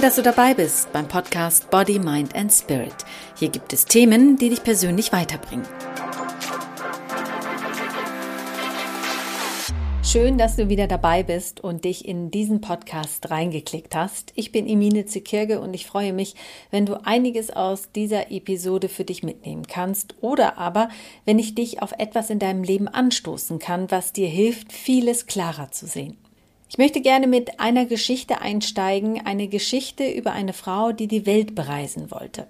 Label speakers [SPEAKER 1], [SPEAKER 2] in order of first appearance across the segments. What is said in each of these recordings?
[SPEAKER 1] Toll, dass du dabei bist beim Podcast Body, Mind and Spirit. Hier gibt es Themen, die dich persönlich weiterbringen. Schön, dass du wieder dabei bist und dich in diesen Podcast reingeklickt hast. Ich bin Emine Zekirge und ich freue mich, wenn du einiges aus dieser Episode für dich mitnehmen kannst oder aber, wenn ich dich auf etwas in deinem Leben anstoßen kann, was dir hilft, vieles klarer zu sehen. Ich möchte gerne mit einer Geschichte einsteigen, eine Geschichte über eine Frau, die die Welt bereisen wollte.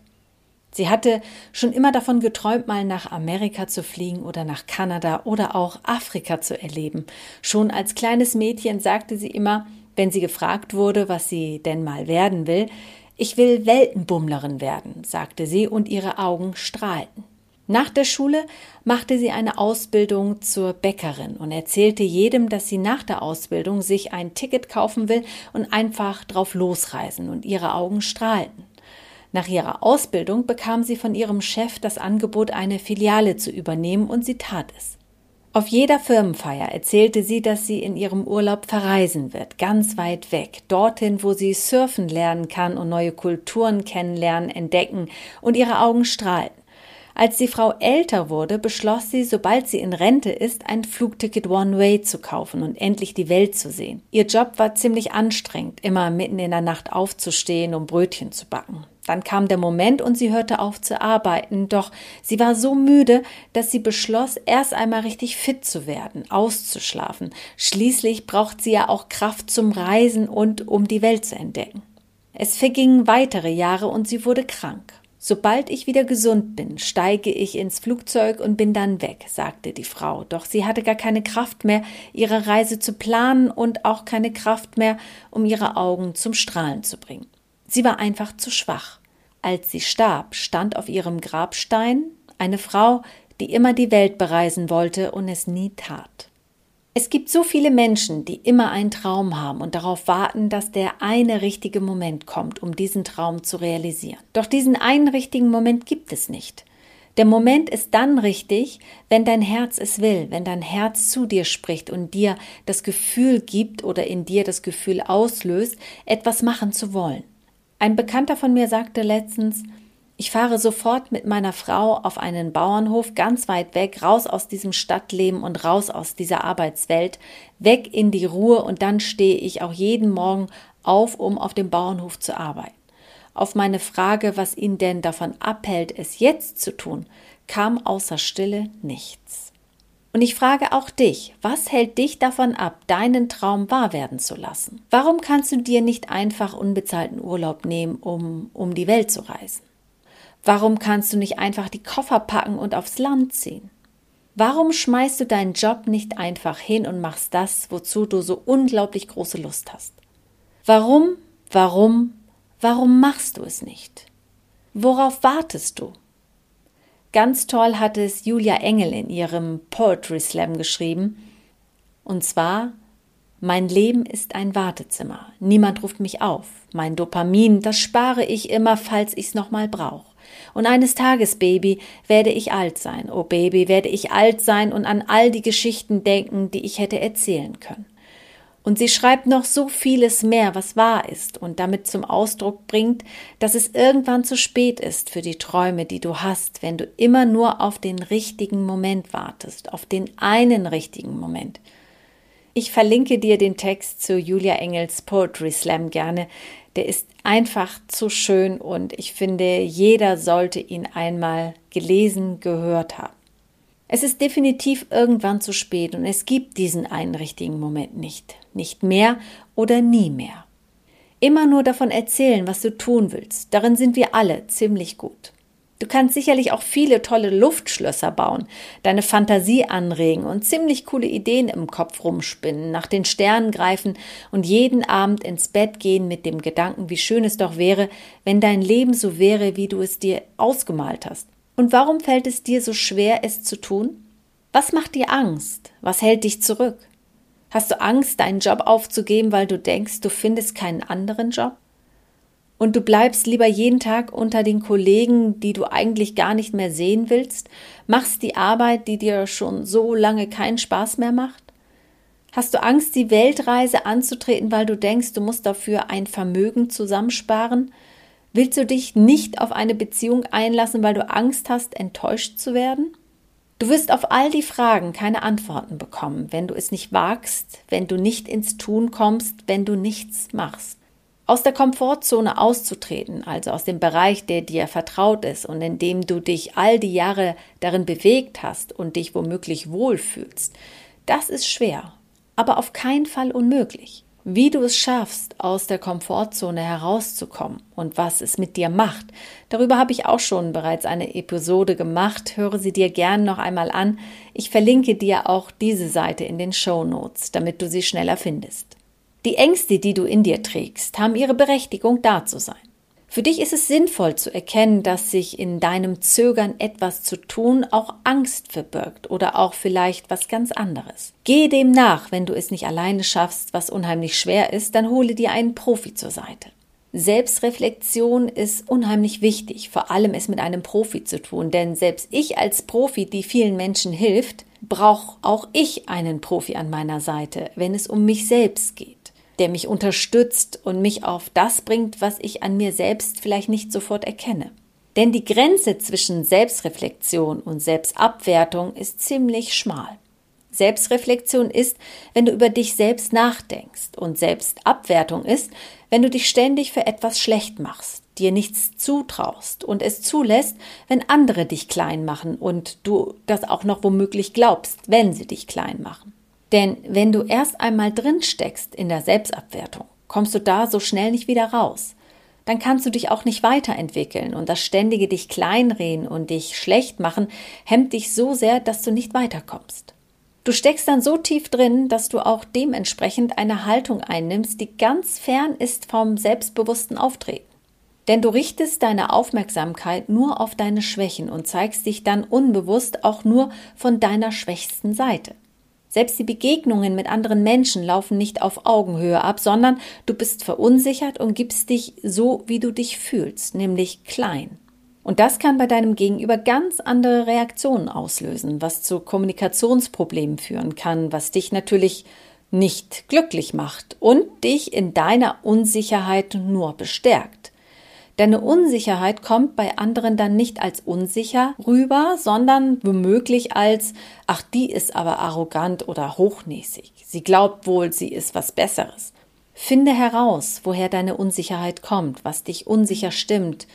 [SPEAKER 1] Sie hatte schon immer davon geträumt, mal nach Amerika zu fliegen oder nach Kanada oder auch Afrika zu erleben. Schon als kleines Mädchen sagte sie immer, wenn sie gefragt wurde, was sie denn mal werden will, ich will Weltenbummlerin werden, sagte sie, und ihre Augen strahlten. Nach der Schule machte sie eine Ausbildung zur Bäckerin und erzählte jedem, dass sie nach der Ausbildung sich ein Ticket kaufen will und einfach drauf losreisen, und ihre Augen strahlten. Nach ihrer Ausbildung bekam sie von ihrem Chef das Angebot, eine Filiale zu übernehmen, und sie tat es. Auf jeder Firmenfeier erzählte sie, dass sie in ihrem Urlaub verreisen wird, ganz weit weg, dorthin, wo sie surfen lernen kann und neue Kulturen kennenlernen, entdecken, und ihre Augen strahlten. Als die Frau älter wurde, beschloss sie, sobald sie in Rente ist, ein Flugticket One Way zu kaufen und endlich die Welt zu sehen. Ihr Job war ziemlich anstrengend, immer mitten in der Nacht aufzustehen, um Brötchen zu backen. Dann kam der Moment und sie hörte auf zu arbeiten, doch sie war so müde, dass sie beschloss, erst einmal richtig fit zu werden, auszuschlafen. Schließlich braucht sie ja auch Kraft zum Reisen und um die Welt zu entdecken. Es vergingen weitere Jahre und sie wurde krank. Sobald ich wieder gesund bin, steige ich ins Flugzeug und bin dann weg, sagte die Frau. Doch sie hatte gar keine Kraft mehr, ihre Reise zu planen und auch keine Kraft mehr, um ihre Augen zum Strahlen zu bringen. Sie war einfach zu schwach. Als sie starb, stand auf ihrem Grabstein eine Frau, die immer die Welt bereisen wollte und es nie tat. Es gibt so viele Menschen, die immer einen Traum haben und darauf warten, dass der eine richtige Moment kommt, um diesen Traum zu realisieren. Doch diesen einen richtigen Moment gibt es nicht. Der Moment ist dann richtig, wenn dein Herz es will, wenn dein Herz zu dir spricht und dir das Gefühl gibt oder in dir das Gefühl auslöst, etwas machen zu wollen. Ein Bekannter von mir sagte letztens, ich fahre sofort mit meiner Frau auf einen Bauernhof ganz weit weg, raus aus diesem Stadtleben und raus aus dieser Arbeitswelt, weg in die Ruhe und dann stehe ich auch jeden Morgen auf, um auf dem Bauernhof zu arbeiten. Auf meine Frage, was ihn denn davon abhält, es jetzt zu tun, kam außer Stille nichts. Und ich frage auch dich, was hält dich davon ab, deinen Traum wahr werden zu lassen? Warum kannst du dir nicht einfach unbezahlten Urlaub nehmen, um um die Welt zu reisen? Warum kannst du nicht einfach die Koffer packen und aufs Land ziehen? Warum schmeißt du deinen Job nicht einfach hin und machst das, wozu du so unglaublich große Lust hast? Warum, warum, warum machst du es nicht? Worauf wartest du? Ganz toll hat es Julia Engel in ihrem Poetry Slam geschrieben. Und zwar, mein Leben ist ein Wartezimmer. Niemand ruft mich auf. Mein Dopamin, das spare ich immer, falls ich's nochmal brauche. Und eines Tages, Baby, werde ich alt sein. Oh Baby, werde ich alt sein und an all die Geschichten denken, die ich hätte erzählen können. Und sie schreibt noch so vieles mehr, was wahr ist und damit zum Ausdruck bringt, dass es irgendwann zu spät ist für die Träume, die du hast, wenn du immer nur auf den richtigen Moment wartest, auf den einen richtigen Moment. Ich verlinke dir den Text zu Julia Engels Poetry Slam gerne, der ist einfach zu schön und ich finde, jeder sollte ihn einmal gelesen, gehört haben. Es ist definitiv irgendwann zu spät und es gibt diesen einen richtigen Moment nicht. Nicht mehr oder nie mehr. Immer nur davon erzählen, was du tun willst. Darin sind wir alle ziemlich gut. Du kannst sicherlich auch viele tolle Luftschlösser bauen, deine Fantasie anregen und ziemlich coole Ideen im Kopf rumspinnen, nach den Sternen greifen und jeden Abend ins Bett gehen mit dem Gedanken, wie schön es doch wäre, wenn dein Leben so wäre, wie du es dir ausgemalt hast. Und warum fällt es dir so schwer, es zu tun? Was macht dir Angst? Was hält dich zurück? Hast du Angst, deinen Job aufzugeben, weil du denkst, du findest keinen anderen Job? Und du bleibst lieber jeden Tag unter den Kollegen, die du eigentlich gar nicht mehr sehen willst, machst die Arbeit, die dir schon so lange keinen Spaß mehr macht? Hast du Angst, die Weltreise anzutreten, weil du denkst, du musst dafür ein Vermögen zusammensparen? Willst du dich nicht auf eine Beziehung einlassen, weil du Angst hast, enttäuscht zu werden? Du wirst auf all die Fragen keine Antworten bekommen, wenn du es nicht wagst, wenn du nicht ins Tun kommst, wenn du nichts machst. Aus der Komfortzone auszutreten, also aus dem Bereich, der dir vertraut ist und in dem du dich all die Jahre darin bewegt hast und dich womöglich wohlfühlst, das ist schwer, aber auf keinen Fall unmöglich. Wie du es schaffst, aus der Komfortzone herauszukommen und was es mit dir macht, darüber habe ich auch schon bereits eine Episode gemacht. Höre sie dir gern noch einmal an. Ich verlinke dir auch diese Seite in den Show Notes, damit du sie schneller findest. Die Ängste, die du in dir trägst, haben ihre Berechtigung da zu sein. Für dich ist es sinnvoll zu erkennen, dass sich in deinem Zögern etwas zu tun auch Angst verbirgt oder auch vielleicht was ganz anderes. Gehe dem nach, wenn du es nicht alleine schaffst, was unheimlich schwer ist, dann hole dir einen Profi zur Seite. Selbstreflexion ist unheimlich wichtig, vor allem es mit einem Profi zu tun, denn selbst ich als Profi, die vielen Menschen hilft, brauche auch ich einen Profi an meiner Seite, wenn es um mich selbst geht der mich unterstützt und mich auf das bringt, was ich an mir selbst vielleicht nicht sofort erkenne. Denn die Grenze zwischen Selbstreflexion und Selbstabwertung ist ziemlich schmal. Selbstreflexion ist, wenn du über dich selbst nachdenkst und Selbstabwertung ist, wenn du dich ständig für etwas schlecht machst, dir nichts zutraust und es zulässt, wenn andere dich klein machen und du das auch noch womöglich glaubst, wenn sie dich klein machen. Denn wenn du erst einmal drin steckst in der Selbstabwertung, kommst du da so schnell nicht wieder raus. Dann kannst du dich auch nicht weiterentwickeln und das ständige dich kleinreden und dich schlecht machen hemmt dich so sehr, dass du nicht weiterkommst. Du steckst dann so tief drin, dass du auch dementsprechend eine Haltung einnimmst, die ganz fern ist vom selbstbewussten Auftreten. Denn du richtest deine Aufmerksamkeit nur auf deine Schwächen und zeigst dich dann unbewusst auch nur von deiner schwächsten Seite. Selbst die Begegnungen mit anderen Menschen laufen nicht auf Augenhöhe ab, sondern du bist verunsichert und gibst dich so, wie du dich fühlst, nämlich klein. Und das kann bei deinem Gegenüber ganz andere Reaktionen auslösen, was zu Kommunikationsproblemen führen kann, was dich natürlich nicht glücklich macht und dich in deiner Unsicherheit nur bestärkt. Deine Unsicherheit kommt bei anderen dann nicht als unsicher rüber, sondern womöglich als, ach, die ist aber arrogant oder hochnäsig. Sie glaubt wohl, sie ist was Besseres. Finde heraus, woher deine Unsicherheit kommt, was dich unsicher stimmt,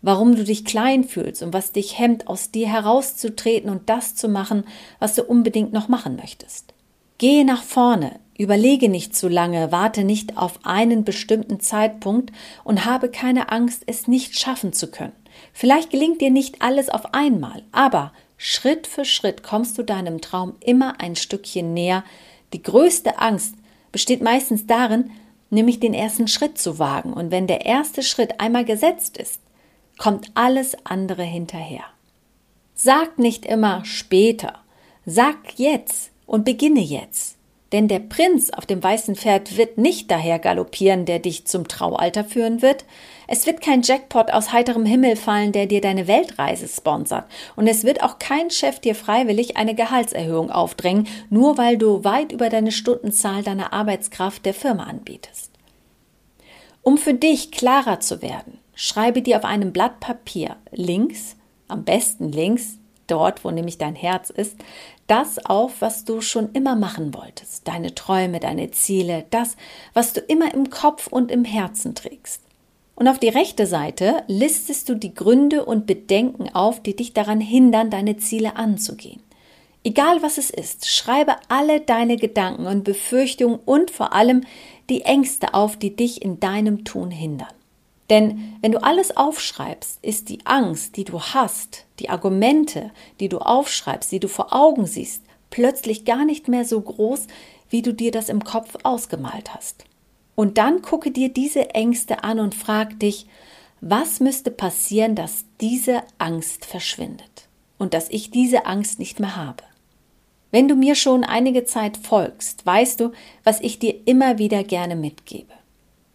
[SPEAKER 1] warum du dich klein fühlst und was dich hemmt, aus dir herauszutreten und das zu machen, was du unbedingt noch machen möchtest. Gehe nach vorne, Überlege nicht zu lange, warte nicht auf einen bestimmten Zeitpunkt und habe keine Angst, es nicht schaffen zu können. Vielleicht gelingt dir nicht alles auf einmal, aber Schritt für Schritt kommst du deinem Traum immer ein Stückchen näher. Die größte Angst besteht meistens darin, nämlich den ersten Schritt zu wagen. Und wenn der erste Schritt einmal gesetzt ist, kommt alles andere hinterher. Sag nicht immer später, sag jetzt und beginne jetzt. Denn der Prinz auf dem weißen Pferd wird nicht daher galoppieren, der dich zum Traualter führen wird. Es wird kein Jackpot aus heiterem Himmel fallen, der dir deine Weltreise sponsert. Und es wird auch kein Chef dir freiwillig eine Gehaltserhöhung aufdrängen, nur weil du weit über deine Stundenzahl deiner Arbeitskraft der Firma anbietest. Um für dich klarer zu werden, schreibe dir auf einem Blatt Papier links, am besten links, dort, wo nämlich dein Herz ist, das auf, was du schon immer machen wolltest, deine Träume, deine Ziele, das, was du immer im Kopf und im Herzen trägst. Und auf die rechte Seite listest du die Gründe und Bedenken auf, die dich daran hindern, deine Ziele anzugehen. Egal was es ist, schreibe alle deine Gedanken und Befürchtungen und vor allem die Ängste auf, die dich in deinem Tun hindern. Denn wenn du alles aufschreibst, ist die Angst, die du hast, die Argumente, die du aufschreibst, die du vor Augen siehst, plötzlich gar nicht mehr so groß, wie du dir das im Kopf ausgemalt hast. Und dann gucke dir diese Ängste an und frag dich, was müsste passieren, dass diese Angst verschwindet und dass ich diese Angst nicht mehr habe. Wenn du mir schon einige Zeit folgst, weißt du, was ich dir immer wieder gerne mitgebe.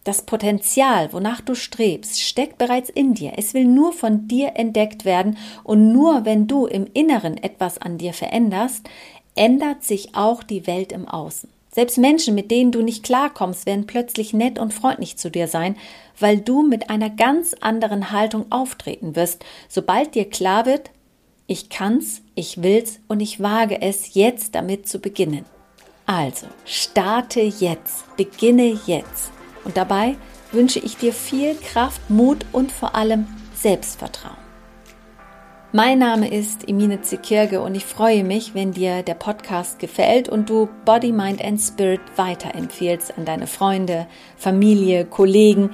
[SPEAKER 1] Das Potenzial, wonach du strebst, steckt bereits in dir. Es will nur von dir entdeckt werden und nur wenn du im Inneren etwas an dir veränderst, ändert sich auch die Welt im Außen. Selbst Menschen, mit denen du nicht klarkommst, werden plötzlich nett und freundlich zu dir sein, weil du mit einer ganz anderen Haltung auftreten wirst, sobald dir klar wird, ich kann's, ich will's und ich wage es, jetzt damit zu beginnen. Also, starte jetzt, beginne jetzt. Und dabei wünsche ich dir viel Kraft, Mut und vor allem Selbstvertrauen. Mein Name ist Emine Zekirge und ich freue mich, wenn dir der Podcast gefällt und du Body, Mind and Spirit weiterempfehlst an deine Freunde, Familie, Kollegen.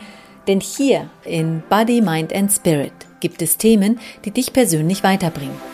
[SPEAKER 1] Denn hier in Body, Mind and Spirit gibt es Themen, die dich persönlich weiterbringen.